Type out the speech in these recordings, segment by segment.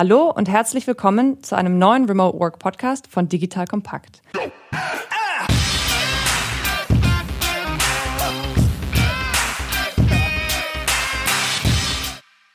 Hallo und herzlich willkommen zu einem neuen Remote Work Podcast von Digital Kompakt.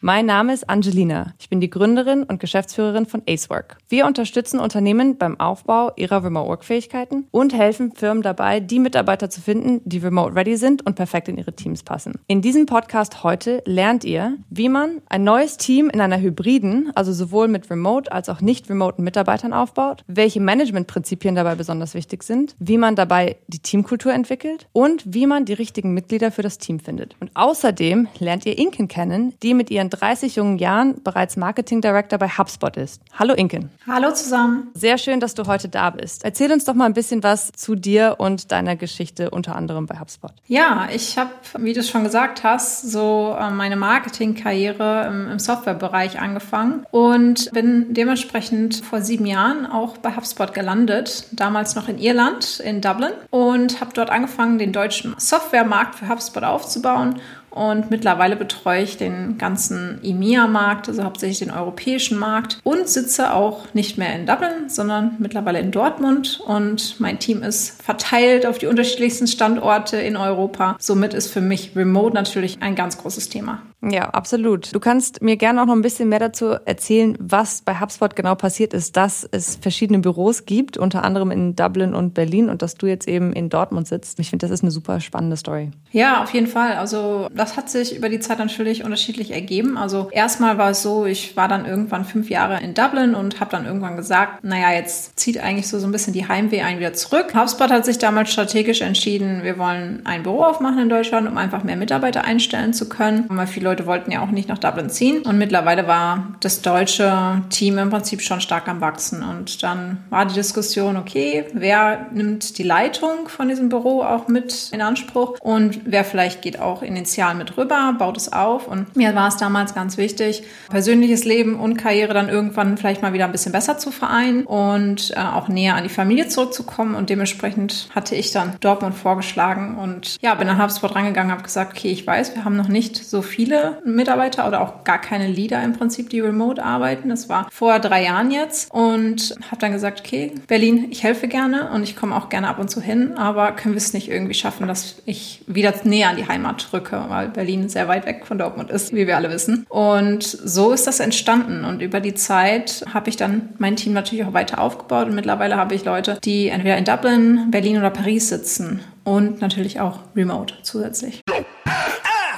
Mein Name ist Angelina. Ich bin die Gründerin und Geschäftsführerin von Acework. Wir unterstützen Unternehmen beim Aufbau ihrer Remote Work Fähigkeiten und helfen Firmen dabei, die Mitarbeiter zu finden, die remote ready sind und perfekt in ihre Teams passen. In diesem Podcast heute lernt ihr, wie man ein neues Team in einer hybriden, also sowohl mit remote als auch nicht remoten Mitarbeitern aufbaut, welche Managementprinzipien dabei besonders wichtig sind, wie man dabei die Teamkultur entwickelt und wie man die richtigen Mitglieder für das Team findet. Und außerdem lernt ihr Inken kennen, die mit ihren 30 jungen Jahren bereits Marketing Director bei HubSpot ist. Hallo Inken. Hallo zusammen. Sehr schön, dass du heute da bist. Erzähl uns doch mal ein bisschen was zu dir und deiner Geschichte unter anderem bei HubSpot. Ja, ich habe, wie du es schon gesagt hast, so äh, meine Marketingkarriere im, im Softwarebereich angefangen und bin dementsprechend vor sieben Jahren auch bei HubSpot gelandet, damals noch in Irland, in Dublin und habe dort angefangen, den deutschen Softwaremarkt für HubSpot aufzubauen und mittlerweile betreue ich den ganzen EMEA-Markt, also hauptsächlich den europäischen Markt und sitze auch nicht mehr in Dublin, sondern mittlerweile in Dortmund und mein Team ist verteilt auf die unterschiedlichsten Standorte in Europa. Somit ist für mich Remote natürlich ein ganz großes Thema. Ja, absolut. Du kannst mir gerne auch noch ein bisschen mehr dazu erzählen, was bei HubSpot genau passiert ist, dass es verschiedene Büros gibt, unter anderem in Dublin und Berlin und dass du jetzt eben in Dortmund sitzt. Ich finde, das ist eine super spannende Story. Ja, auf jeden Fall. Also das hat sich über die Zeit natürlich unterschiedlich ergeben. Also erstmal war es so, ich war dann irgendwann fünf Jahre in Dublin und habe dann irgendwann gesagt, naja, jetzt zieht eigentlich so, so ein bisschen die Heimweh ein wieder zurück. HubSpot hat sich damals strategisch entschieden, wir wollen ein Büro aufmachen in Deutschland, um einfach mehr Mitarbeiter einstellen zu können, weil viele Leute wollten ja auch nicht nach Dublin ziehen. Und mittlerweile war das deutsche Team im Prinzip schon stark am Wachsen. Und dann war die Diskussion, okay, wer nimmt die Leitung von diesem Büro auch mit in Anspruch und wer vielleicht geht auch initial mit rüber, baut es auf. Und mir war es damals ganz wichtig, persönliches Leben und Karriere dann irgendwann vielleicht mal wieder ein bisschen besser zu vereinen und äh, auch näher an die Familie zurückzukommen. Und dementsprechend hatte ich dann Dortmund vorgeschlagen und ja, bin an HubSpot rangegangen, habe gesagt, okay, ich weiß, wir haben noch nicht so viele viele Mitarbeiter oder auch gar keine Leader im Prinzip, die remote arbeiten. Das war vor drei Jahren jetzt und habe dann gesagt, okay, Berlin, ich helfe gerne und ich komme auch gerne ab und zu hin, aber können wir es nicht irgendwie schaffen, dass ich wieder näher an die Heimat drücke, weil Berlin sehr weit weg von Dortmund ist, wie wir alle wissen. Und so ist das entstanden und über die Zeit habe ich dann mein Team natürlich auch weiter aufgebaut und mittlerweile habe ich Leute, die entweder in Dublin, Berlin oder Paris sitzen und natürlich auch remote zusätzlich.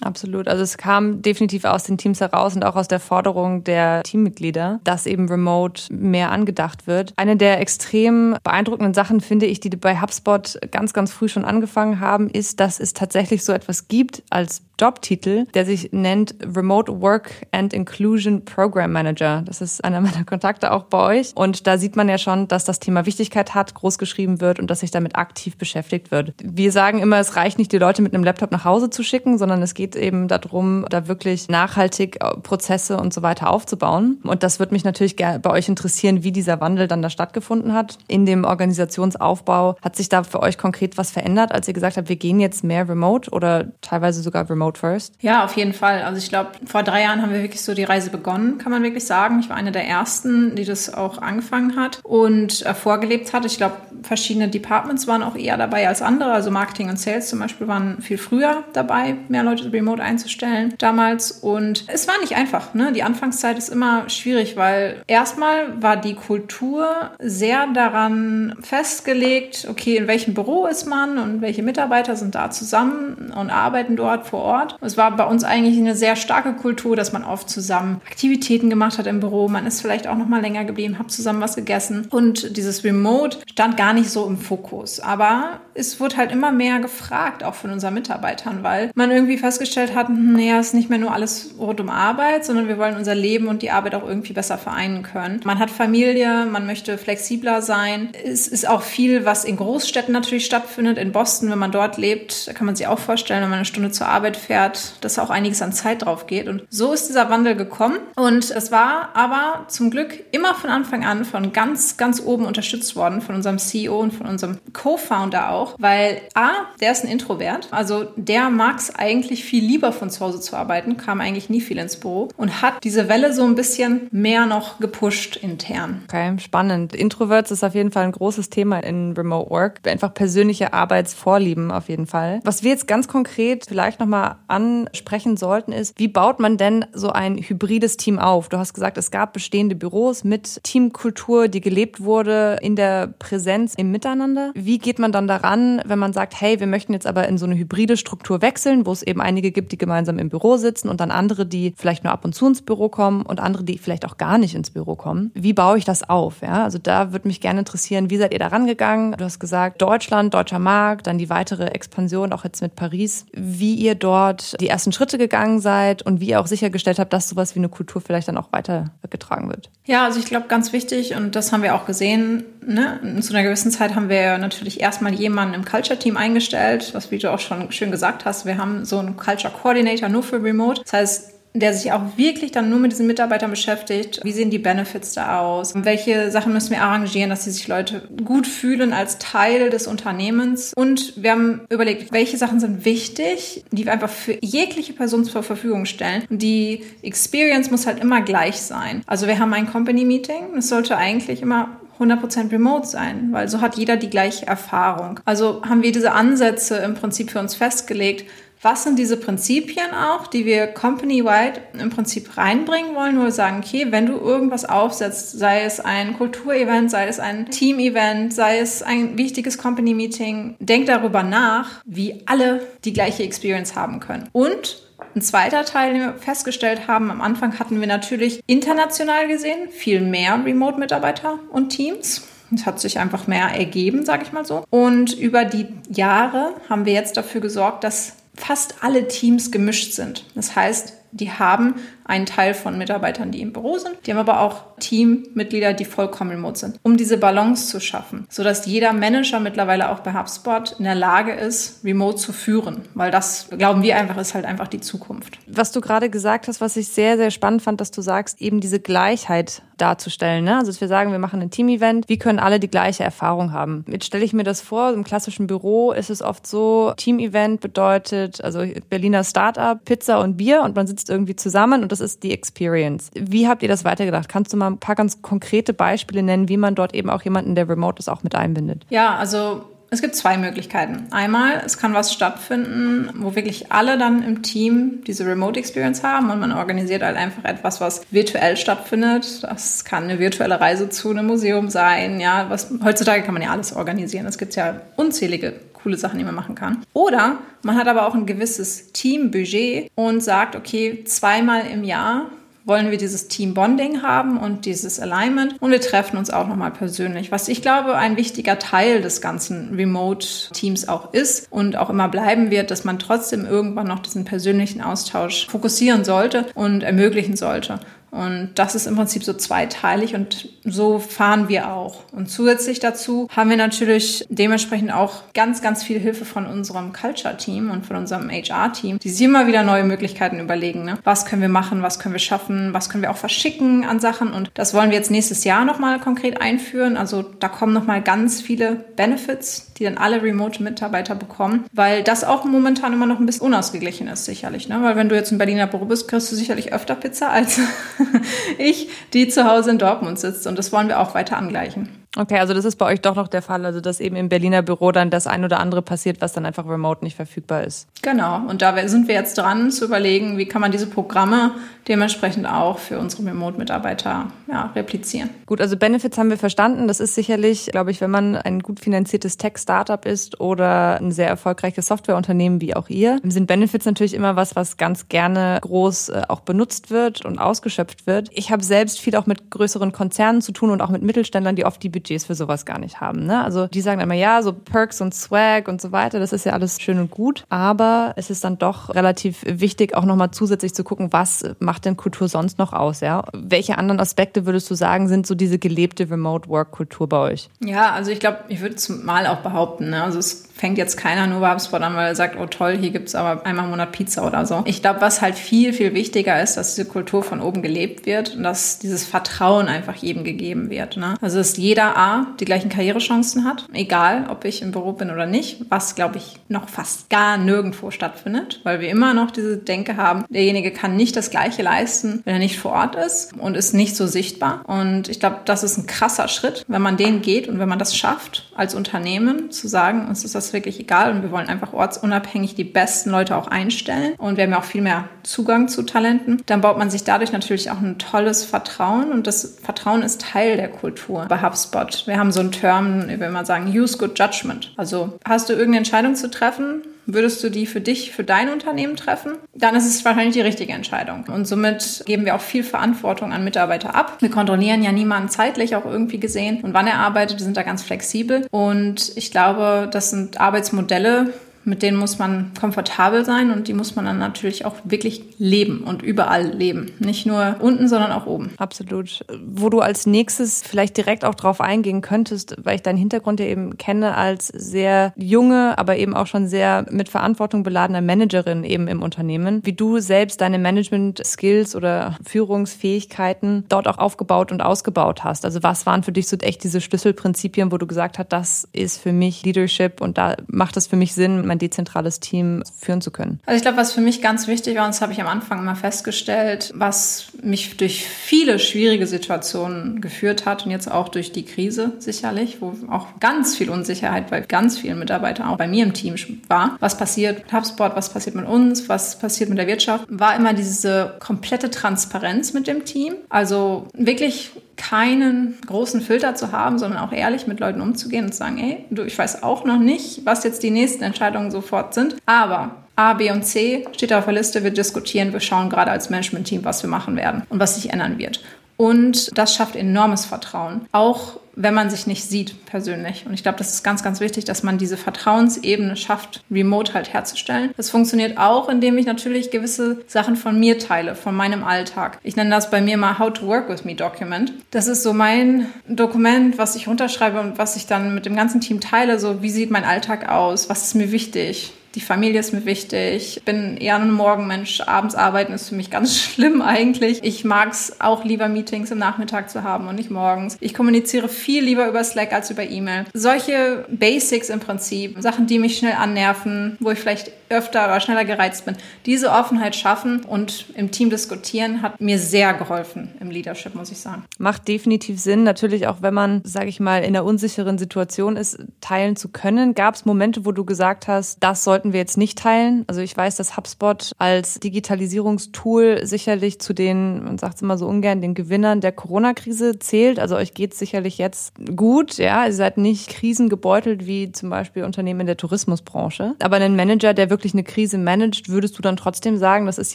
Absolut. Also es kam definitiv aus den Teams heraus und auch aus der Forderung der Teammitglieder, dass eben Remote mehr angedacht wird. Eine der extrem beeindruckenden Sachen, finde ich, die bei HubSpot ganz, ganz früh schon angefangen haben, ist, dass es tatsächlich so etwas gibt als Jobtitel, der sich nennt Remote Work and Inclusion Program Manager. Das ist einer meiner Kontakte auch bei euch. Und da sieht man ja schon, dass das Thema Wichtigkeit hat, groß geschrieben wird und dass sich damit aktiv beschäftigt wird. Wir sagen immer, es reicht nicht, die Leute mit einem Laptop nach Hause zu schicken, sondern es geht eben darum, da wirklich nachhaltig äh, Prozesse und so weiter aufzubauen. Und das wird mich natürlich bei euch interessieren, wie dieser Wandel dann da stattgefunden hat. In dem Organisationsaufbau hat sich da für euch konkret was verändert, als ihr gesagt habt, wir gehen jetzt mehr remote oder teilweise sogar remote first? Ja, auf jeden Fall. Also ich glaube, vor drei Jahren haben wir wirklich so die Reise begonnen, kann man wirklich sagen. Ich war eine der ersten, die das auch angefangen hat und äh, vorgelebt hat. Ich glaube, verschiedene Departments waren auch eher dabei als andere. Also Marketing und Sales zum Beispiel waren viel früher dabei, mehr Leute remote einzustellen damals. Und es war nicht einfach. Ne? Die Anfangszeit ist immer schwierig, weil erstmal war die Kultur sehr daran festgelegt, okay, in welchem Büro ist man und welche Mitarbeiter sind da zusammen und arbeiten dort vor Ort. Es war bei uns eigentlich eine sehr starke Kultur, dass man oft zusammen Aktivitäten gemacht hat im Büro. Man ist vielleicht auch noch mal länger geblieben, hat zusammen was gegessen. Und dieses Remote stand gar nicht so im Fokus. Aber es wurde halt immer mehr gefragt, auch von unseren Mitarbeitern, weil man irgendwie festgestellt hat, hm, naja, es ist nicht mehr nur alles rund um Arbeit, sondern wir wollen unser Leben und die Arbeit auch irgendwie besser vereinen können. Man hat Familie, man möchte flexibler sein. Es ist auch viel, was in Großstädten natürlich stattfindet. In Boston, wenn man dort lebt, kann man sich auch vorstellen, wenn man eine Stunde zur Arbeit fährt, dass auch einiges an Zeit drauf geht. Und so ist dieser Wandel gekommen. Und es war aber zum Glück immer von Anfang an von ganz, ganz oben unterstützt worden, von unserem CEO und von unserem Co-Founder auch, weil A, der ist ein Introvert, also der mag es eigentlich viel lieber von zu Hause zu arbeiten, kam eigentlich nie viel ins Büro und hat diese Welle so ein bisschen mehr noch gepusht intern. Okay, spannend. Introverts ist auf jeden Fall ein großes Thema in Remote Work. Einfach persönliche Arbeitsvorlieben auf jeden Fall. Was wir jetzt ganz konkret vielleicht nochmal ansprechen sollten, ist, wie baut man denn so ein hybrides Team auf? Du hast gesagt, es gab bestehende Büros mit Teamkultur, die gelebt wurde in der Präsenz im Miteinander. Wie geht man dann daran, wenn man sagt, hey, wir möchten jetzt aber in so eine hybride Struktur wechseln, wo es eben einige gibt, die gemeinsam im Büro sitzen und dann andere, die vielleicht nur ab und zu ins Büro kommen und andere, die vielleicht auch gar nicht ins Büro kommen. Wie baue ich das auf? Ja, also da würde mich gerne interessieren, wie seid ihr da rangegangen? Du hast gesagt, Deutschland, deutscher Markt, dann die weitere Expansion auch jetzt mit Paris. Wie ihr dort die ersten Schritte gegangen seid und wie ihr auch sichergestellt habt, dass sowas wie eine Kultur vielleicht dann auch weitergetragen wird. Ja, also ich glaube, ganz wichtig und das haben wir auch gesehen, ne? zu einer gewissen Zeit haben wir natürlich erstmal jemanden im Culture-Team eingestellt, was wie du auch schon schön gesagt hast, wir haben so einen Culture Coordinator nur für Remote. Das heißt, der sich auch wirklich dann nur mit diesen Mitarbeitern beschäftigt. Wie sehen die Benefits da aus? Welche Sachen müssen wir arrangieren, dass sich Leute gut fühlen als Teil des Unternehmens? Und wir haben überlegt, welche Sachen sind wichtig, die wir einfach für jegliche Person zur Verfügung stellen. Die Experience muss halt immer gleich sein. Also wir haben ein Company Meeting. Es sollte eigentlich immer 100% remote sein, weil so hat jeder die gleiche Erfahrung. Also haben wir diese Ansätze im Prinzip für uns festgelegt, was sind diese Prinzipien auch, die wir company-wide im Prinzip reinbringen wollen, wo wir sagen, okay, wenn du irgendwas aufsetzt, sei es ein Kulturevent, sei es ein Team-Event, sei es ein wichtiges Company-Meeting, denk darüber nach, wie alle die gleiche Experience haben können. Und ein zweiter Teil, den wir festgestellt haben, am Anfang hatten wir natürlich international gesehen viel mehr Remote-Mitarbeiter und Teams. Es hat sich einfach mehr ergeben, sage ich mal so. Und über die Jahre haben wir jetzt dafür gesorgt, dass fast alle Teams gemischt sind. Das heißt, die haben einen Teil von Mitarbeitern, die im Büro sind. Die haben aber auch Teammitglieder, die vollkommen remote sind, um diese Balance zu schaffen, sodass jeder Manager mittlerweile auch bei HubSpot in der Lage ist, remote zu führen, weil das, glauben wir einfach, ist halt einfach die Zukunft. Was du gerade gesagt hast, was ich sehr, sehr spannend fand, dass du sagst, eben diese Gleichheit darzustellen. Ne? Also, dass wir sagen, wir machen ein Team-Event, wie können alle die gleiche Erfahrung haben? Jetzt stelle ich mir das vor, im klassischen Büro ist es oft so, Team-Event bedeutet, also Berliner Startup, Pizza und Bier und man sitzt irgendwie zusammen und das ist die Experience. Wie habt ihr das weitergedacht? Kannst du mal ein paar ganz konkrete Beispiele nennen, wie man dort eben auch jemanden, der remote ist, auch mit einbindet? Ja, also es gibt zwei Möglichkeiten. Einmal, es kann was stattfinden, wo wirklich alle dann im Team diese Remote Experience haben und man organisiert halt einfach etwas, was virtuell stattfindet. Das kann eine virtuelle Reise zu einem Museum sein, ja, was heutzutage kann man ja alles organisieren. Es gibt ja unzählige coole Sachen, die man machen kann. Oder man hat aber auch ein gewisses Teambudget und sagt, okay, zweimal im Jahr wollen wir dieses Team-Bonding haben und dieses Alignment und wir treffen uns auch nochmal persönlich. Was ich glaube, ein wichtiger Teil des ganzen Remote-Teams auch ist und auch immer bleiben wird, dass man trotzdem irgendwann noch diesen persönlichen Austausch fokussieren sollte und ermöglichen sollte. Und das ist im Prinzip so zweiteilig und so fahren wir auch. Und zusätzlich dazu haben wir natürlich dementsprechend auch ganz, ganz viel Hilfe von unserem Culture-Team und von unserem HR-Team, die sich immer wieder neue Möglichkeiten überlegen. Ne? Was können wir machen, was können wir schaffen, was können wir auch verschicken an Sachen. Und das wollen wir jetzt nächstes Jahr nochmal konkret einführen. Also da kommen nochmal ganz viele Benefits, die dann alle Remote-Mitarbeiter bekommen, weil das auch momentan immer noch ein bisschen unausgeglichen ist, sicherlich. Ne? Weil wenn du jetzt in Berliner Büro bist, kriegst du sicherlich öfter Pizza als ich, die zu Hause in Dortmund sitzt. Und das wollen wir auch weiter angleichen. Okay, also das ist bei euch doch noch der Fall, also dass eben im Berliner Büro dann das ein oder andere passiert, was dann einfach remote nicht verfügbar ist. Genau, und da sind wir jetzt dran zu überlegen, wie kann man diese Programme dementsprechend auch für unsere Remote-Mitarbeiter ja, replizieren. Gut, also Benefits haben wir verstanden. Das ist sicherlich, glaube ich, wenn man ein gut finanziertes Tech-Startup ist oder ein sehr erfolgreiches Softwareunternehmen wie auch ihr, sind Benefits natürlich immer was, was ganz gerne groß äh, auch benutzt wird und ausgeschöpft wird. Ich habe selbst viel auch mit größeren Konzernen zu tun und auch mit Mittelständlern, die oft die Budgets für sowas gar nicht haben. Ne? Also die sagen immer, ja, so Perks und Swag und so weiter, das ist ja alles schön und gut, aber es ist dann doch relativ wichtig, auch nochmal zusätzlich zu gucken, was macht denn Kultur sonst noch aus? Ja? Welche anderen Aspekte würdest du sagen, sind so diese gelebte Remote-Work-Kultur bei euch? Ja, also ich glaube, ich würde es mal auch behaupten, ne? also es fängt jetzt keiner nur bei HubSpot an, weil er sagt, oh toll, hier gibt es aber einmal im Monat Pizza oder so. Ich glaube, was halt viel, viel wichtiger ist, dass diese Kultur von oben gelebt wird und dass dieses Vertrauen einfach jedem gegeben wird. Ne? Also dass jeder A die gleichen Karrierechancen hat, egal ob ich im Büro bin oder nicht, was glaube ich noch fast gar nirgendwo stattfindet, weil wir immer noch diese Denke haben, derjenige kann nicht das Gleiche leisten, wenn er nicht vor Ort ist und ist nicht so sichtbar. Und ich glaube, das ist ein krasser Schritt, wenn man den geht und wenn man das schafft, als Unternehmen zu sagen, uns ist das wirklich egal und wir wollen einfach ortsunabhängig die besten Leute auch einstellen und wir haben ja auch viel mehr Zugang zu Talenten, dann baut man sich dadurch natürlich auch ein tolles Vertrauen und das Vertrauen ist Teil der Kultur bei HubSpot. Wir haben so einen Term, ich will mal sagen, use good judgment. Also hast du irgendeine Entscheidung zu treffen, Würdest du die für dich, für dein Unternehmen treffen? Dann ist es wahrscheinlich die richtige Entscheidung. Und somit geben wir auch viel Verantwortung an Mitarbeiter ab. Wir kontrollieren ja niemanden zeitlich auch irgendwie gesehen und wann er arbeitet. Sind da ganz flexibel. Und ich glaube, das sind Arbeitsmodelle, mit denen muss man komfortabel sein und die muss man dann natürlich auch wirklich leben und überall leben. Nicht nur unten, sondern auch oben. Absolut. Wo du als nächstes vielleicht direkt auch drauf eingehen könntest, weil ich deinen Hintergrund ja eben kenne als sehr junge, aber eben auch schon sehr mit Verantwortung beladene Managerin eben im Unternehmen, wie du selbst deine Management-Skills oder Führungsfähigkeiten dort auch aufgebaut und ausgebaut hast. Also was waren für dich so echt diese Schlüsselprinzipien, wo du gesagt hast, das ist für mich Leadership und da macht es für mich Sinn, mein dezentrales Team führen zu können? Also ich glaube, was für mich ganz wichtig war, und das habe ich am Anfang immer festgestellt, was mich durch viele schwierige Situationen geführt hat und jetzt auch durch die Krise sicherlich, wo auch ganz viel Unsicherheit bei ganz vielen Mitarbeitern, auch bei mir im Team war. Was passiert mit HubSpot, was passiert mit uns, was passiert mit der Wirtschaft, war immer diese komplette Transparenz mit dem Team. Also wirklich keinen großen Filter zu haben, sondern auch ehrlich mit Leuten umzugehen und zu sagen, ey, du, ich weiß auch noch nicht, was jetzt die nächsten Entscheidungen sofort sind, aber A, B und C steht auf der Liste, wir diskutieren, wir schauen gerade als Management-Team, was wir machen werden und was sich ändern wird. Und das schafft enormes Vertrauen. Auch wenn man sich nicht sieht persönlich. Und ich glaube, das ist ganz, ganz wichtig, dass man diese Vertrauensebene schafft, remote halt herzustellen. Das funktioniert auch, indem ich natürlich gewisse Sachen von mir teile, von meinem Alltag. Ich nenne das bei mir mal How to Work with Me Document. Das ist so mein Dokument, was ich runterschreibe und was ich dann mit dem ganzen Team teile. So, wie sieht mein Alltag aus? Was ist mir wichtig? Die Familie ist mir wichtig. Ich bin eher ein Morgenmensch. Abends arbeiten ist für mich ganz schlimm eigentlich. Ich mag es auch lieber Meetings im Nachmittag zu haben und nicht morgens. Ich kommuniziere viel lieber über Slack als über E-Mail. Solche Basics im Prinzip, Sachen, die mich schnell annerven, wo ich vielleicht öfter oder schneller gereizt bin. Diese Offenheit schaffen und im Team diskutieren hat mir sehr geholfen im Leadership, muss ich sagen. Macht definitiv Sinn. Natürlich auch, wenn man, sage ich mal, in einer unsicheren Situation ist, teilen zu können. Gab es Momente, wo du gesagt hast, das sollten wir jetzt nicht teilen. Also ich weiß, dass HubSpot als Digitalisierungstool sicherlich zu den, man sagt es immer so ungern, den Gewinnern der Corona-Krise zählt. Also euch geht es sicherlich jetzt gut, ja. Ihr seid nicht krisengebeutelt wie zum Beispiel Unternehmen in der Tourismusbranche. Aber ein Manager, der wirklich eine Krise managt, würdest du dann trotzdem sagen, das ist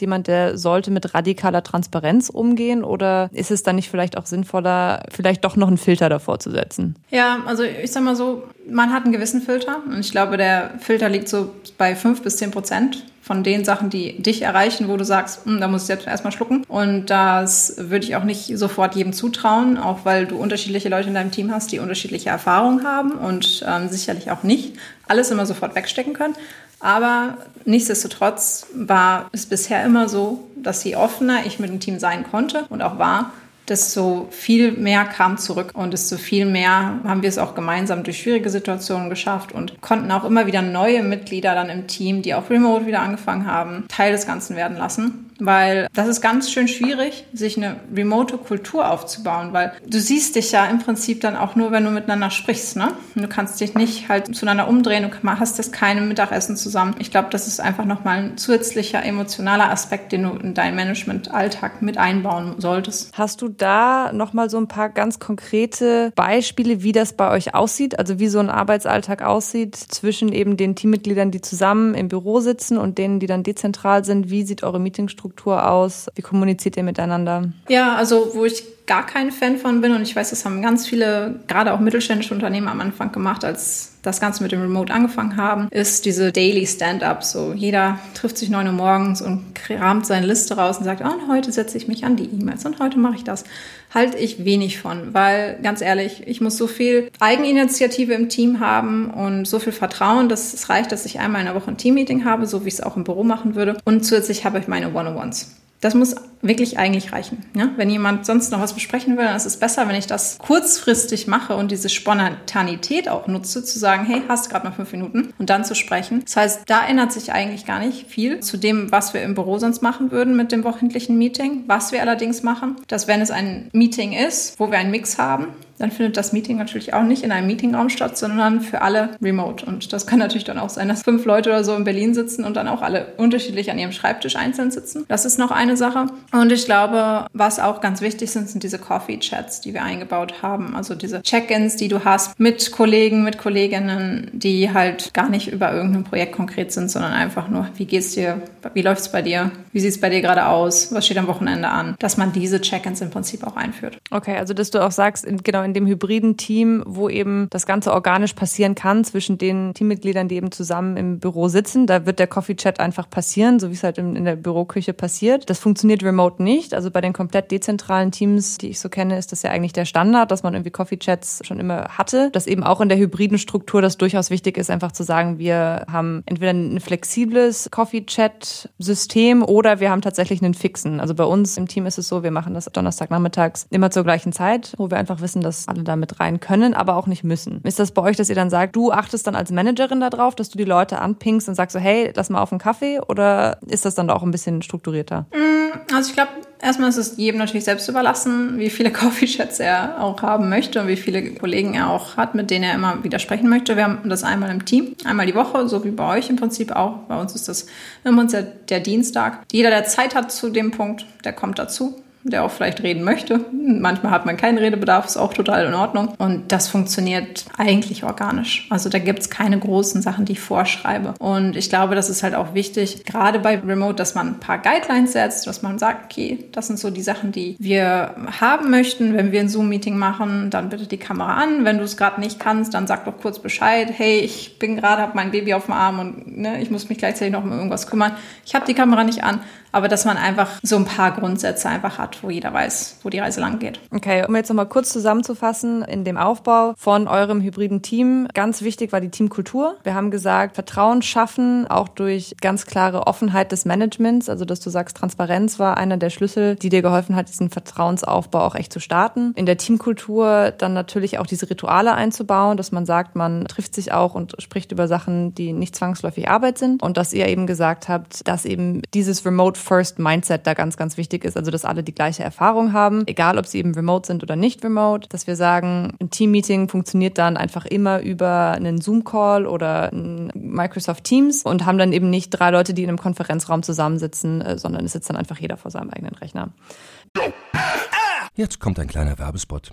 jemand, der sollte mit radikaler Transparenz umgehen? Oder ist es dann nicht vielleicht auch sinnvoller, vielleicht doch noch einen Filter davor zu setzen? Ja, also ich sag mal so, man hat einen gewissen Filter und ich glaube, der Filter liegt so bei fünf bis zehn Prozent von den Sachen, die dich erreichen, wo du sagst, hm, da muss ich jetzt erstmal schlucken. Und das würde ich auch nicht sofort jedem zutrauen, auch weil du unterschiedliche Leute in deinem Team hast, die unterschiedliche Erfahrungen haben und ähm, sicherlich auch nicht alles immer sofort wegstecken können. Aber nichtsdestotrotz war es bisher immer so, dass je offener ich mit dem Team sein konnte und auch war, desto viel mehr kam zurück und desto viel mehr haben wir es auch gemeinsam durch schwierige Situationen geschafft und konnten auch immer wieder neue Mitglieder dann im Team, die auch remote wieder angefangen haben, Teil des Ganzen werden lassen weil das ist ganz schön schwierig, sich eine remote Kultur aufzubauen, weil du siehst dich ja im Prinzip dann auch nur, wenn du miteinander sprichst, ne? Du kannst dich nicht halt zueinander umdrehen, du hast das keine Mittagessen zusammen. Ich glaube, das ist einfach nochmal ein zusätzlicher emotionaler Aspekt, den du in deinen Management-Alltag mit einbauen solltest. Hast du da nochmal so ein paar ganz konkrete Beispiele, wie das bei euch aussieht? Also wie so ein Arbeitsalltag aussieht zwischen eben den Teammitgliedern, die zusammen im Büro sitzen und denen, die dann dezentral sind? Wie sieht eure Meetingstruktur Struktur aus? Wie kommuniziert ihr miteinander? Ja, also wo ich gar kein Fan von bin und ich weiß, das haben ganz viele, gerade auch mittelständische Unternehmen am Anfang gemacht, als das Ganze mit dem Remote angefangen haben, ist diese Daily Stand-up. So jeder trifft sich neun Uhr morgens und kramt seine Liste raus und sagt, oh, heute setze ich mich an die E-Mails und heute mache ich das. Halte ich wenig von, weil ganz ehrlich, ich muss so viel Eigeninitiative im Team haben und so viel Vertrauen, dass es reicht, dass ich einmal in der Woche ein Teammeeting habe, so wie ich es auch im Büro machen würde. Und zusätzlich habe ich meine One-on-Ones. Das muss wirklich eigentlich reichen. Ja? Wenn jemand sonst noch was besprechen will, dann ist es besser, wenn ich das kurzfristig mache und diese Spontanität auch nutze, zu sagen, hey, hast gerade mal fünf Minuten und dann zu sprechen. Das heißt, da ändert sich eigentlich gar nicht viel zu dem, was wir im Büro sonst machen würden mit dem wöchentlichen Meeting. Was wir allerdings machen, dass wenn es ein Meeting ist, wo wir einen Mix haben, dann findet das Meeting natürlich auch nicht in einem Meetingraum statt, sondern für alle remote. Und das kann natürlich dann auch sein, dass fünf Leute oder so in Berlin sitzen und dann auch alle unterschiedlich an ihrem Schreibtisch einzeln sitzen. Das ist noch eine Sache. Und ich glaube, was auch ganz wichtig sind, sind diese Coffee-Chats, die wir eingebaut haben. Also diese Check-ins, die du hast mit Kollegen, mit Kolleginnen, die halt gar nicht über irgendein Projekt konkret sind, sondern einfach nur, wie geht's dir, wie läuft's bei dir, wie sieht's bei dir gerade aus, was steht am Wochenende an, dass man diese Check-ins im Prinzip auch einführt. Okay, also dass du auch sagst, genau in dem hybriden Team, wo eben das Ganze organisch passieren kann zwischen den Teammitgliedern, die eben zusammen im Büro sitzen. Da wird der Coffee Chat einfach passieren, so wie es halt in, der Büroküche passiert. Das funktioniert remote nicht. Also bei den komplett dezentralen Teams, die ich so kenne, ist das ja eigentlich der Standard, dass man irgendwie Coffee Chats schon immer hatte. Dass eben auch in der hybriden Struktur das durchaus wichtig ist, einfach zu sagen, wir haben entweder ein flexibles Coffee Chat System oder wir haben tatsächlich einen fixen. Also bei uns im Team ist es so, wir machen das Donnerstagnachmittags immer zur gleichen Zeit, wo wir einfach wissen, dass alle da mit rein können, aber auch nicht müssen. Ist das bei euch, dass ihr dann sagt, du achtest dann als Managerin darauf, dass du die Leute anpingst und sagst so, hey, lass mal auf einen Kaffee oder ist das dann auch ein bisschen strukturierter? Mm, also ich glaube, erstmal ist es jedem natürlich selbst überlassen, wie viele Coffee-Chats er auch haben möchte und wie viele Kollegen er auch hat, mit denen er immer wieder sprechen möchte. Wir haben das einmal im Team, einmal die Woche, so wie bei euch im Prinzip auch. Bei uns ist das immer der Dienstag. Jeder, der Zeit hat zu dem Punkt, der kommt dazu der auch vielleicht reden möchte. Manchmal hat man keinen Redebedarf, ist auch total in Ordnung. Und das funktioniert eigentlich organisch. Also da gibt es keine großen Sachen, die ich vorschreibe. Und ich glaube, das ist halt auch wichtig, gerade bei Remote, dass man ein paar Guidelines setzt, dass man sagt, okay, das sind so die Sachen, die wir haben möchten. Wenn wir ein Zoom-Meeting machen, dann bitte die Kamera an. Wenn du es gerade nicht kannst, dann sag doch kurz Bescheid. Hey, ich bin gerade, habe mein Baby auf dem Arm und ne, ich muss mich gleichzeitig noch um irgendwas kümmern. Ich habe die Kamera nicht an aber dass man einfach so ein paar Grundsätze einfach hat, wo jeder weiß, wo die Reise lang geht. Okay, um jetzt nochmal kurz zusammenzufassen, in dem Aufbau von eurem hybriden Team, ganz wichtig war die Teamkultur. Wir haben gesagt, Vertrauen schaffen, auch durch ganz klare Offenheit des Managements, also dass du sagst, Transparenz war einer der Schlüssel, die dir geholfen hat, diesen Vertrauensaufbau auch echt zu starten. In der Teamkultur dann natürlich auch diese Rituale einzubauen, dass man sagt, man trifft sich auch und spricht über Sachen, die nicht zwangsläufig Arbeit sind und dass ihr eben gesagt habt, dass eben dieses Remote First Mindset da ganz, ganz wichtig ist. Also, dass alle die gleiche Erfahrung haben, egal ob sie eben remote sind oder nicht remote, dass wir sagen, ein Teammeeting funktioniert dann einfach immer über einen Zoom-Call oder Microsoft Teams und haben dann eben nicht drei Leute, die in einem Konferenzraum zusammensitzen, äh, sondern es sitzt dann einfach jeder vor seinem eigenen Rechner. Jetzt kommt ein kleiner Werbespot.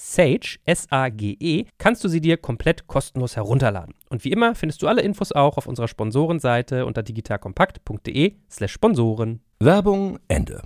Sage, S-A-G-E, kannst du sie dir komplett kostenlos herunterladen. Und wie immer findest du alle Infos auch auf unserer Sponsorenseite unter digitalkompakt.de slash Sponsoren. Werbung Ende.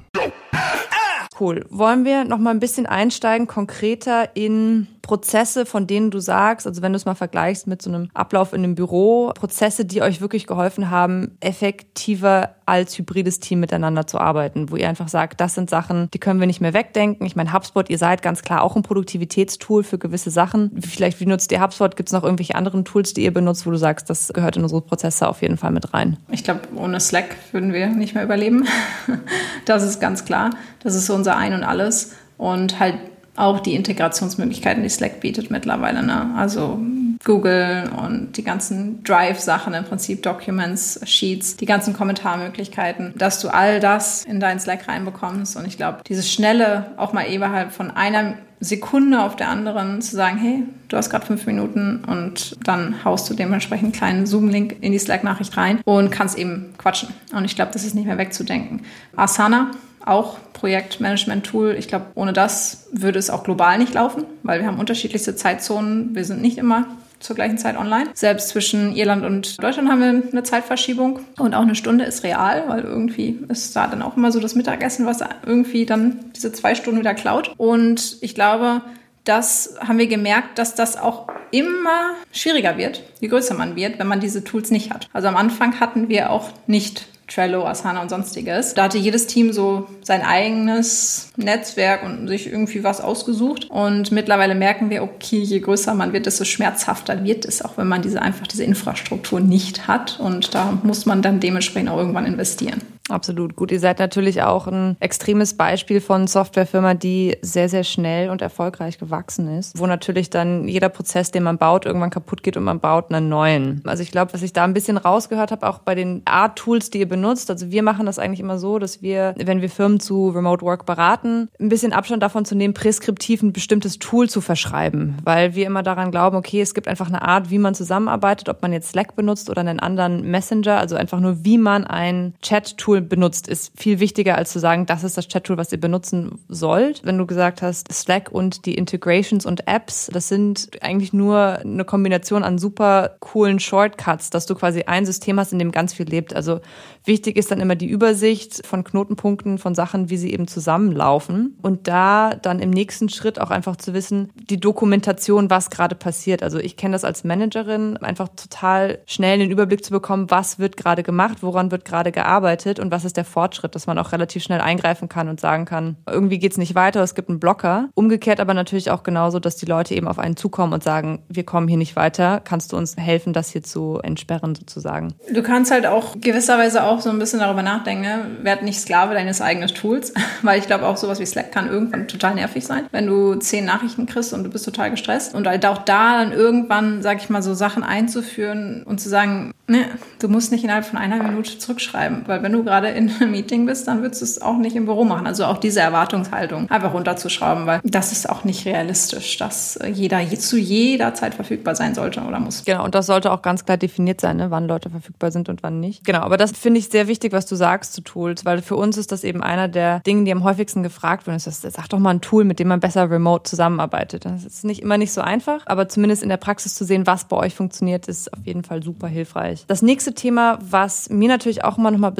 Cool. Wollen wir noch mal ein bisschen einsteigen, konkreter in Prozesse, von denen du sagst, also wenn du es mal vergleichst mit so einem Ablauf in einem Büro, Prozesse, die euch wirklich geholfen haben, effektiver als hybrides Team miteinander zu arbeiten, wo ihr einfach sagt, das sind Sachen, die können wir nicht mehr wegdenken. Ich meine, HubSpot, ihr seid ganz klar auch ein Produktivitätstool für gewisse Sachen. Vielleicht, wie nutzt ihr HubSpot? Gibt es noch irgendwelche anderen Tools, die ihr benutzt, wo du sagst, das gehört in unsere Prozesse auf jeden Fall mit rein? Ich glaube, ohne Slack würden wir nicht mehr überleben. Das ist ganz klar. Das ist so unser Ein und Alles. Und halt auch die Integrationsmöglichkeiten, die Slack bietet mittlerweile. Ne? Also Google und die ganzen Drive-Sachen, im Prinzip Documents, Sheets, die ganzen Kommentarmöglichkeiten, dass du all das in deinen Slack reinbekommst. Und ich glaube, dieses schnelle, auch mal innerhalb von einer Sekunde auf der anderen zu sagen, hey, du hast gerade fünf Minuten und dann haust du dementsprechend einen kleinen Zoom-Link in die Slack-Nachricht rein und kannst eben quatschen. Und ich glaube, das ist nicht mehr wegzudenken. Asana auch Projektmanagement-Tool. Ich glaube, ohne das würde es auch global nicht laufen, weil wir haben unterschiedlichste Zeitzonen. Wir sind nicht immer zur gleichen Zeit online. Selbst zwischen Irland und Deutschland haben wir eine Zeitverschiebung und auch eine Stunde ist real, weil irgendwie ist da dann auch immer so das Mittagessen, was irgendwie dann diese zwei Stunden wieder klaut. Und ich glaube, das haben wir gemerkt, dass das auch immer schwieriger wird, je größer man wird, wenn man diese Tools nicht hat. Also am Anfang hatten wir auch nicht Trello, Asana und sonstiges. Da hatte jedes Team so sein eigenes Netzwerk und sich irgendwie was ausgesucht. Und mittlerweile merken wir, okay, je größer man wird, desto schmerzhafter wird es, auch wenn man diese einfach diese Infrastruktur nicht hat. Und da muss man dann dementsprechend auch irgendwann investieren. Absolut gut. Ihr seid natürlich auch ein extremes Beispiel von Softwarefirma, die sehr, sehr schnell und erfolgreich gewachsen ist, wo natürlich dann jeder Prozess, den man baut, irgendwann kaputt geht und man baut einen neuen. Also ich glaube, was ich da ein bisschen rausgehört habe, auch bei den Art-Tools, die ihr benutzt, also wir machen das eigentlich immer so, dass wir, wenn wir Firmen zu Remote Work beraten, ein bisschen Abstand davon zu nehmen, preskriptiv ein bestimmtes Tool zu verschreiben, weil wir immer daran glauben, okay, es gibt einfach eine Art, wie man zusammenarbeitet, ob man jetzt Slack benutzt oder einen anderen Messenger, also einfach nur, wie man ein Chat-Tool Benutzt, ist viel wichtiger, als zu sagen, das ist das Chat-Tool, was ihr benutzen sollt. Wenn du gesagt hast, Slack und die Integrations und Apps, das sind eigentlich nur eine Kombination an super coolen Shortcuts, dass du quasi ein System hast, in dem ganz viel lebt. Also wichtig ist dann immer die Übersicht von Knotenpunkten, von Sachen, wie sie eben zusammenlaufen. Und da dann im nächsten Schritt auch einfach zu wissen, die Dokumentation, was gerade passiert. Also ich kenne das als Managerin, einfach total schnell den Überblick zu bekommen, was wird gerade gemacht, woran wird gerade gearbeitet und was ist der Fortschritt, dass man auch relativ schnell eingreifen kann und sagen kann, irgendwie geht es nicht weiter, es gibt einen Blocker. Umgekehrt aber natürlich auch genauso, dass die Leute eben auf einen zukommen und sagen, wir kommen hier nicht weiter, kannst du uns helfen, das hier zu entsperren sozusagen? Du kannst halt auch gewisserweise auch so ein bisschen darüber nachdenken, ne? werd nicht Sklave deines eigenen Tools, weil ich glaube auch sowas wie Slack kann irgendwann total nervig sein, wenn du zehn Nachrichten kriegst und du bist total gestresst und halt auch da dann irgendwann, sag ich mal, so Sachen einzuführen und zu sagen, ne, du musst nicht innerhalb von einer Minute zurückschreiben, weil wenn du gerade in einem Meeting bist, dann würdest du es auch nicht im Büro machen. Also auch diese Erwartungshaltung einfach runterzuschrauben, weil das ist auch nicht realistisch, dass jeder zu jeder Zeit verfügbar sein sollte oder muss. Genau, und das sollte auch ganz klar definiert sein, ne, wann Leute verfügbar sind und wann nicht. Genau, aber das finde ich sehr wichtig, was du sagst zu Tools, weil für uns ist das eben einer der Dinge, die am häufigsten gefragt werden. Ist sag doch mal ein Tool, mit dem man besser remote zusammenarbeitet. Das ist nicht immer nicht so einfach, aber zumindest in der Praxis zu sehen, was bei euch funktioniert, ist auf jeden Fall super hilfreich. Das nächste Thema, was mir natürlich auch immer noch mal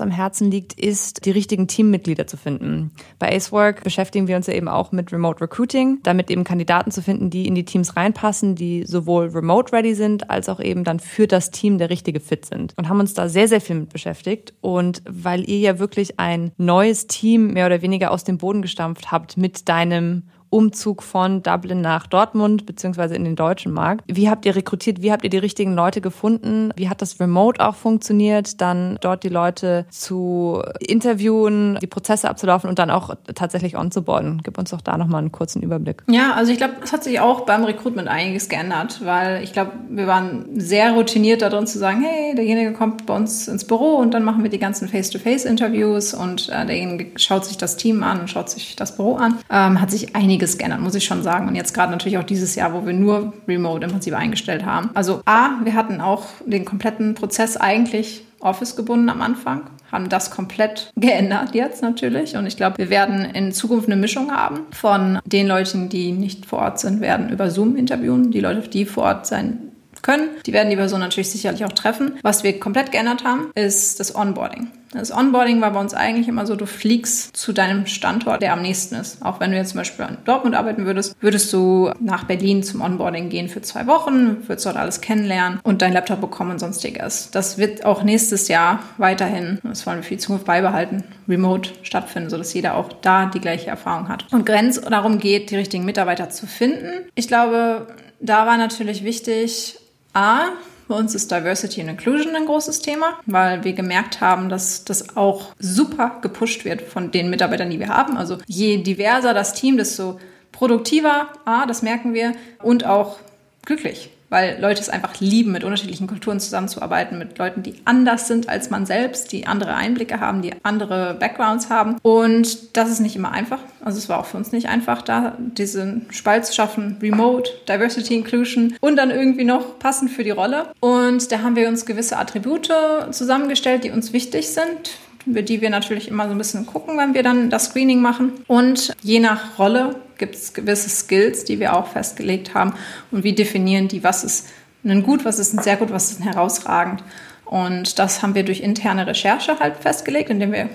am Herzen liegt, ist die richtigen Teammitglieder zu finden. Bei Acework beschäftigen wir uns ja eben auch mit Remote Recruiting, damit eben Kandidaten zu finden, die in die Teams reinpassen, die sowohl remote ready sind, als auch eben dann für das Team der richtige Fit sind. Und haben uns da sehr, sehr viel mit beschäftigt. Und weil ihr ja wirklich ein neues Team mehr oder weniger aus dem Boden gestampft habt mit deinem Umzug von Dublin nach Dortmund beziehungsweise in den deutschen Markt. Wie habt ihr rekrutiert? Wie habt ihr die richtigen Leute gefunden? Wie hat das Remote auch funktioniert? Dann dort die Leute zu interviewen, die Prozesse abzulaufen und dann auch tatsächlich onzuboarden. Gib uns doch da nochmal einen kurzen Überblick. Ja, also ich glaube, es hat sich auch beim Recruitment einiges geändert, weil ich glaube, wir waren sehr routiniert darin zu sagen, hey, derjenige kommt bei uns ins Büro und dann machen wir die ganzen Face-to-Face-Interviews und äh, derjenige schaut sich das Team an und schaut sich das Büro an. Ähm, hat sich einiges einiges geändert, muss ich schon sagen. Und jetzt gerade natürlich auch dieses Jahr, wo wir nur Remote im Prinzip eingestellt haben. Also A, wir hatten auch den kompletten Prozess eigentlich Office gebunden am Anfang, haben das komplett geändert jetzt natürlich. Und ich glaube, wir werden in Zukunft eine Mischung haben von den Leuten, die nicht vor Ort sind, werden über Zoom interviewen. Die Leute, die vor Ort sein können, die werden die Person natürlich sicherlich auch treffen. Was wir komplett geändert haben, ist das Onboarding. Das Onboarding war bei uns eigentlich immer so, du fliegst zu deinem Standort, der am nächsten ist. Auch wenn du jetzt zum Beispiel in Dortmund arbeiten würdest, würdest du nach Berlin zum Onboarding gehen für zwei Wochen, würdest dort alles kennenlernen und deinen Laptop bekommen und sonstiges. Das wird auch nächstes Jahr weiterhin, das wollen wir für die Zukunft beibehalten, remote stattfinden, sodass jeder auch da die gleiche Erfahrung hat. Und Grenz darum geht, die richtigen Mitarbeiter zu finden. Ich glaube, da war natürlich wichtig, A, bei uns ist Diversity and Inclusion ein großes Thema, weil wir gemerkt haben, dass das auch super gepusht wird von den Mitarbeitern, die wir haben. Also je diverser das Team, desto produktiver, A, das merken wir, und auch glücklich weil Leute es einfach lieben, mit unterschiedlichen Kulturen zusammenzuarbeiten, mit Leuten, die anders sind als man selbst, die andere Einblicke haben, die andere Backgrounds haben. Und das ist nicht immer einfach. Also es war auch für uns nicht einfach, da diesen Spalt zu schaffen, Remote, Diversity, Inclusion und dann irgendwie noch passend für die Rolle. Und da haben wir uns gewisse Attribute zusammengestellt, die uns wichtig sind über die wir natürlich immer so ein bisschen gucken, wenn wir dann das Screening machen. Und je nach Rolle gibt es gewisse Skills, die wir auch festgelegt haben. Und wie definieren die, was ist ein gut, was ist ein sehr gut, was ist ein herausragend. Und das haben wir durch interne Recherche halt festgelegt, indem wir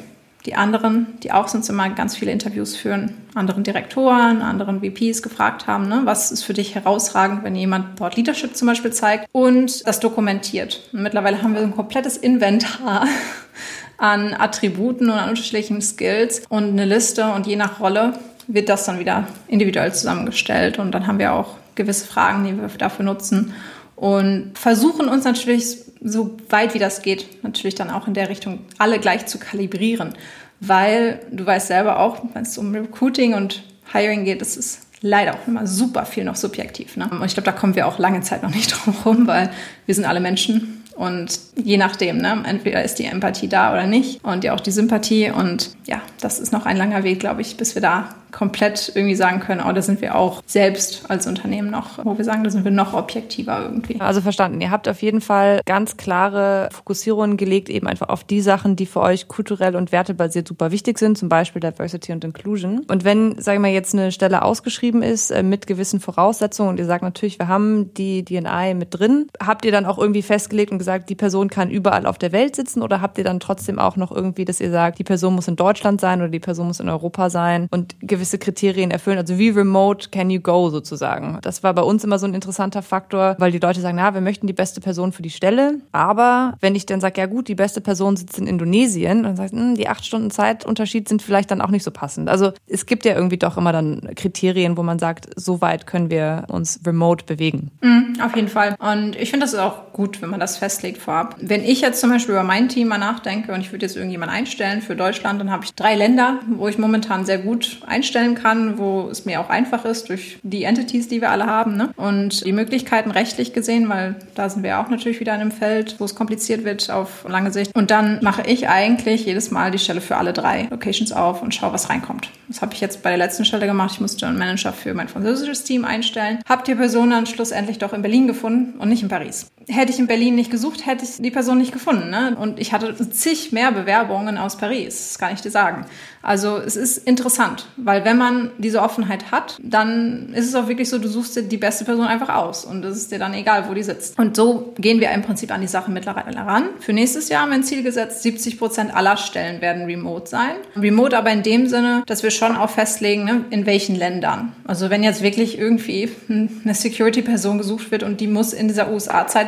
die anderen, die auch sonst immer ganz viele Interviews führen, anderen Direktoren, anderen VPs gefragt haben, ne, was ist für dich herausragend, wenn jemand dort Leadership zum Beispiel zeigt und das dokumentiert. Und mittlerweile haben wir ein komplettes Inventar an Attributen und an unterschiedlichen Skills und eine Liste und je nach Rolle wird das dann wieder individuell zusammengestellt und dann haben wir auch gewisse Fragen, die wir dafür nutzen und versuchen uns natürlich so weit wie das geht, natürlich dann auch in der Richtung alle gleich zu kalibrieren, weil du weißt selber auch, wenn es um Recruiting und Hiring geht, das ist leider auch immer super viel noch subjektiv. Ne? Und ich glaube, da kommen wir auch lange Zeit noch nicht drum rum, weil wir sind alle Menschen und je nachdem, ne, entweder ist die Empathie da oder nicht und ja auch die Sympathie. Und ja, das ist noch ein langer Weg, glaube ich, bis wir da komplett irgendwie sagen können, oh, da sind wir auch selbst als Unternehmen noch, wo wir sagen, da sind wir noch objektiver irgendwie. Also verstanden. Ihr habt auf jeden Fall ganz klare Fokussierungen gelegt, eben einfach auf die Sachen, die für euch kulturell und wertebasiert super wichtig sind, zum Beispiel Diversity und Inclusion. Und wenn, sagen wir jetzt eine Stelle ausgeschrieben ist äh, mit gewissen Voraussetzungen und ihr sagt natürlich, wir haben die DNI mit drin, habt ihr dann auch irgendwie festgelegt und gesagt, die Person kann überall auf der Welt sitzen oder habt ihr dann trotzdem auch noch irgendwie, dass ihr sagt, die Person muss in Deutschland sein oder die Person muss in Europa sein und gewisse gewisse Kriterien erfüllen. Also wie remote can you go sozusagen. Das war bei uns immer so ein interessanter Faktor, weil die Leute sagen, na, wir möchten die beste Person für die Stelle. Aber wenn ich dann sage, ja gut, die beste Person sitzt in Indonesien, dann sagt, hm, die acht Stunden Zeitunterschied sind vielleicht dann auch nicht so passend. Also es gibt ja irgendwie doch immer dann Kriterien, wo man sagt, so weit können wir uns remote bewegen. Mhm, auf jeden Fall. Und ich finde, das ist auch gut, wenn man das festlegt vorab, wenn ich jetzt zum Beispiel über mein mal nachdenke und ich würde jetzt irgendjemand einstellen für Deutschland, dann habe ich drei Länder, wo ich momentan sehr gut einstellen kann, wo es mir auch einfach ist durch die Entities, die wir alle haben. Ne? Und die Möglichkeiten rechtlich gesehen, weil da sind wir auch natürlich wieder in einem Feld, wo es kompliziert wird auf lange Sicht. Und dann mache ich eigentlich jedes Mal die Stelle für alle drei Locations auf und schaue, was reinkommt. Das habe ich jetzt bei der letzten Stelle gemacht. Ich musste einen Manager für mein französisches Team einstellen. Habe die Person dann schlussendlich doch in Berlin gefunden und nicht in Paris. Hätte ich in Berlin nicht gesucht, hätte ich die Person nicht gefunden. Ne? Und ich hatte zig mehr Bewerbungen aus Paris. Das kann ich dir sagen. Also es ist interessant, weil wenn man diese Offenheit hat, dann ist es auch wirklich so, du suchst dir die beste Person einfach aus und es ist dir dann egal, wo die sitzt. Und so gehen wir im Prinzip an die Sache mittlerweile ran. Für nächstes Jahr haben wir ein Ziel gesetzt, 70 Prozent aller Stellen werden remote sein. Remote aber in dem Sinne, dass wir schon auch festlegen, ne, in welchen Ländern. Also wenn jetzt wirklich irgendwie eine Security-Person gesucht wird und die muss in dieser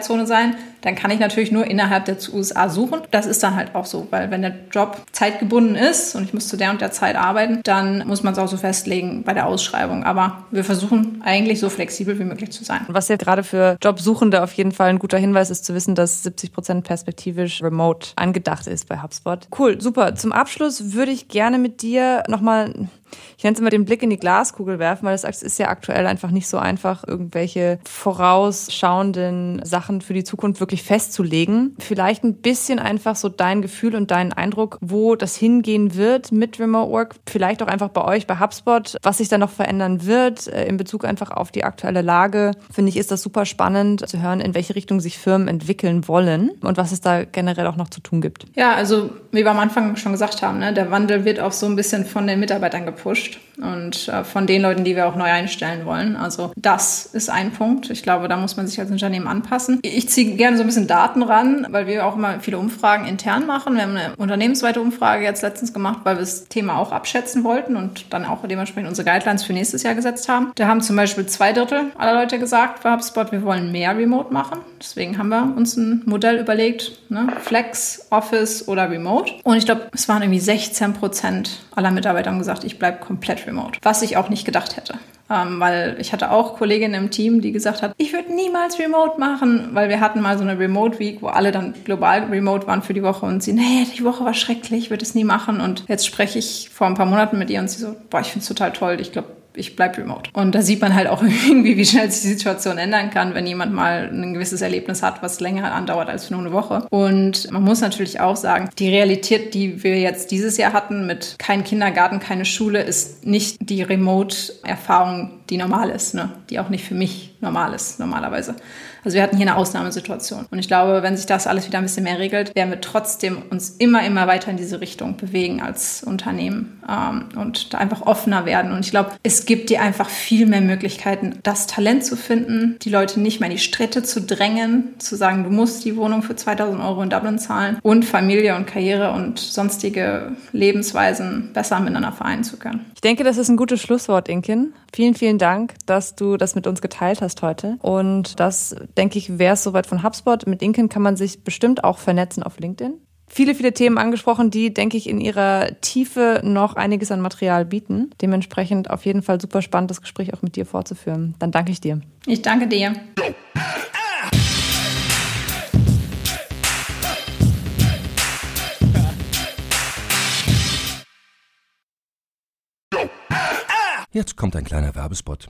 USA-Zeitzone sein, dann kann ich natürlich nur innerhalb der USA suchen. Das ist dann halt auch so, weil wenn der Job zeitgebunden ist und ich muss zu der und der Zeit arbeiten, dann muss man es auch so festlegen bei der Ausschreibung. Aber wir versuchen eigentlich so flexibel wie möglich zu sein. Was ja gerade für Jobsuchende auf jeden Fall ein guter Hinweis ist, zu wissen, dass 70 Prozent perspektivisch remote angedacht ist bei HubSpot. Cool, super. Zum Abschluss würde ich gerne mit dir nochmal ich nenne es immer den Blick in die Glaskugel werfen, weil es ist ja aktuell einfach nicht so einfach, irgendwelche vorausschauenden Sachen für die Zukunft festzulegen. Vielleicht ein bisschen einfach so dein Gefühl und deinen Eindruck, wo das hingehen wird mit Remote Work. Vielleicht auch einfach bei euch, bei HubSpot, was sich da noch verändern wird äh, in Bezug einfach auf die aktuelle Lage. Finde ich, ist das super spannend zu hören, in welche Richtung sich Firmen entwickeln wollen und was es da generell auch noch zu tun gibt. Ja, also wie wir am Anfang schon gesagt haben, ne, der Wandel wird auch so ein bisschen von den Mitarbeitern gepusht und äh, von den Leuten, die wir auch neu einstellen wollen. Also das ist ein Punkt. Ich glaube, da muss man sich als Unternehmen anpassen. Ich ziehe gerne so ein bisschen Daten ran, weil wir auch immer viele Umfragen intern machen. Wir haben eine unternehmensweite Umfrage jetzt letztens gemacht, weil wir das Thema auch abschätzen wollten und dann auch dementsprechend unsere Guidelines für nächstes Jahr gesetzt haben. Da haben zum Beispiel zwei Drittel aller Leute gesagt bei HubSpot, wir wollen mehr Remote machen. Deswegen haben wir uns ein Modell überlegt, ne? Flex, Office oder Remote. Und ich glaube, es waren irgendwie 16 Prozent aller Mitarbeiter haben gesagt, ich bleibe komplett remote. Was ich auch nicht gedacht hätte. Ähm, weil ich hatte auch Kolleginnen im Team, die gesagt hat, ich würde niemals remote machen, weil wir hatten mal so eine Remote Week, wo alle dann global remote waren für die Woche und sie, nee, die Woche war schrecklich, ich würde es nie machen. Und jetzt spreche ich vor ein paar Monaten mit ihr und sie so, boah, ich finde es total toll, ich glaube, ich bleibe remote. Und da sieht man halt auch irgendwie, wie schnell sich die Situation ändern kann, wenn jemand mal ein gewisses Erlebnis hat, was länger andauert als nur eine Woche. Und man muss natürlich auch sagen, die Realität, die wir jetzt dieses Jahr hatten mit kein Kindergarten, keine Schule, ist nicht die Remote-Erfahrung, die normal ist, ne? die auch nicht für mich normal ist normalerweise. Also wir hatten hier eine Ausnahmesituation. Und ich glaube, wenn sich das alles wieder ein bisschen mehr regelt, werden wir trotzdem uns immer, immer weiter in diese Richtung bewegen als Unternehmen ähm, und da einfach offener werden. Und ich glaube, es gibt dir einfach viel mehr Möglichkeiten, das Talent zu finden, die Leute nicht mehr in die Städte zu drängen, zu sagen, du musst die Wohnung für 2000 Euro in Dublin zahlen und Familie und Karriere und sonstige Lebensweisen besser miteinander vereinen zu können. Ich denke, das ist ein gutes Schlusswort, Inkin. Vielen, vielen Dank, dass du das mit uns geteilt hast heute. Und das denke ich, wäre es soweit von HubSpot. Mit Inken kann man sich bestimmt auch vernetzen auf LinkedIn. Viele, viele Themen angesprochen, die, denke ich, in ihrer Tiefe noch einiges an Material bieten. Dementsprechend auf jeden Fall super spannend, das Gespräch auch mit dir fortzuführen. Dann danke ich dir. Ich danke dir. Jetzt kommt ein kleiner Werbespot.